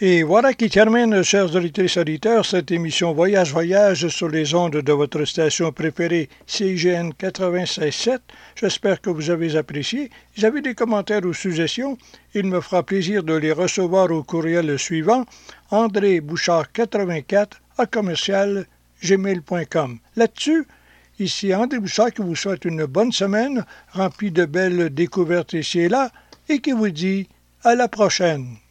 Et voilà qui termine, chers auditeurs et auditeurs, cette émission Voyage Voyage sur les ondes de votre station préférée CIGN 96.7. J'espère que vous avez apprécié. Si vous avez des commentaires ou suggestions, il me fera plaisir de les recevoir au courriel suivant André Bouchard 84 à commercial gmail.com. Là-dessus, ici André Bouchard qui vous souhaite une bonne semaine remplie de belles découvertes ici et là et qui vous dit à la prochaine.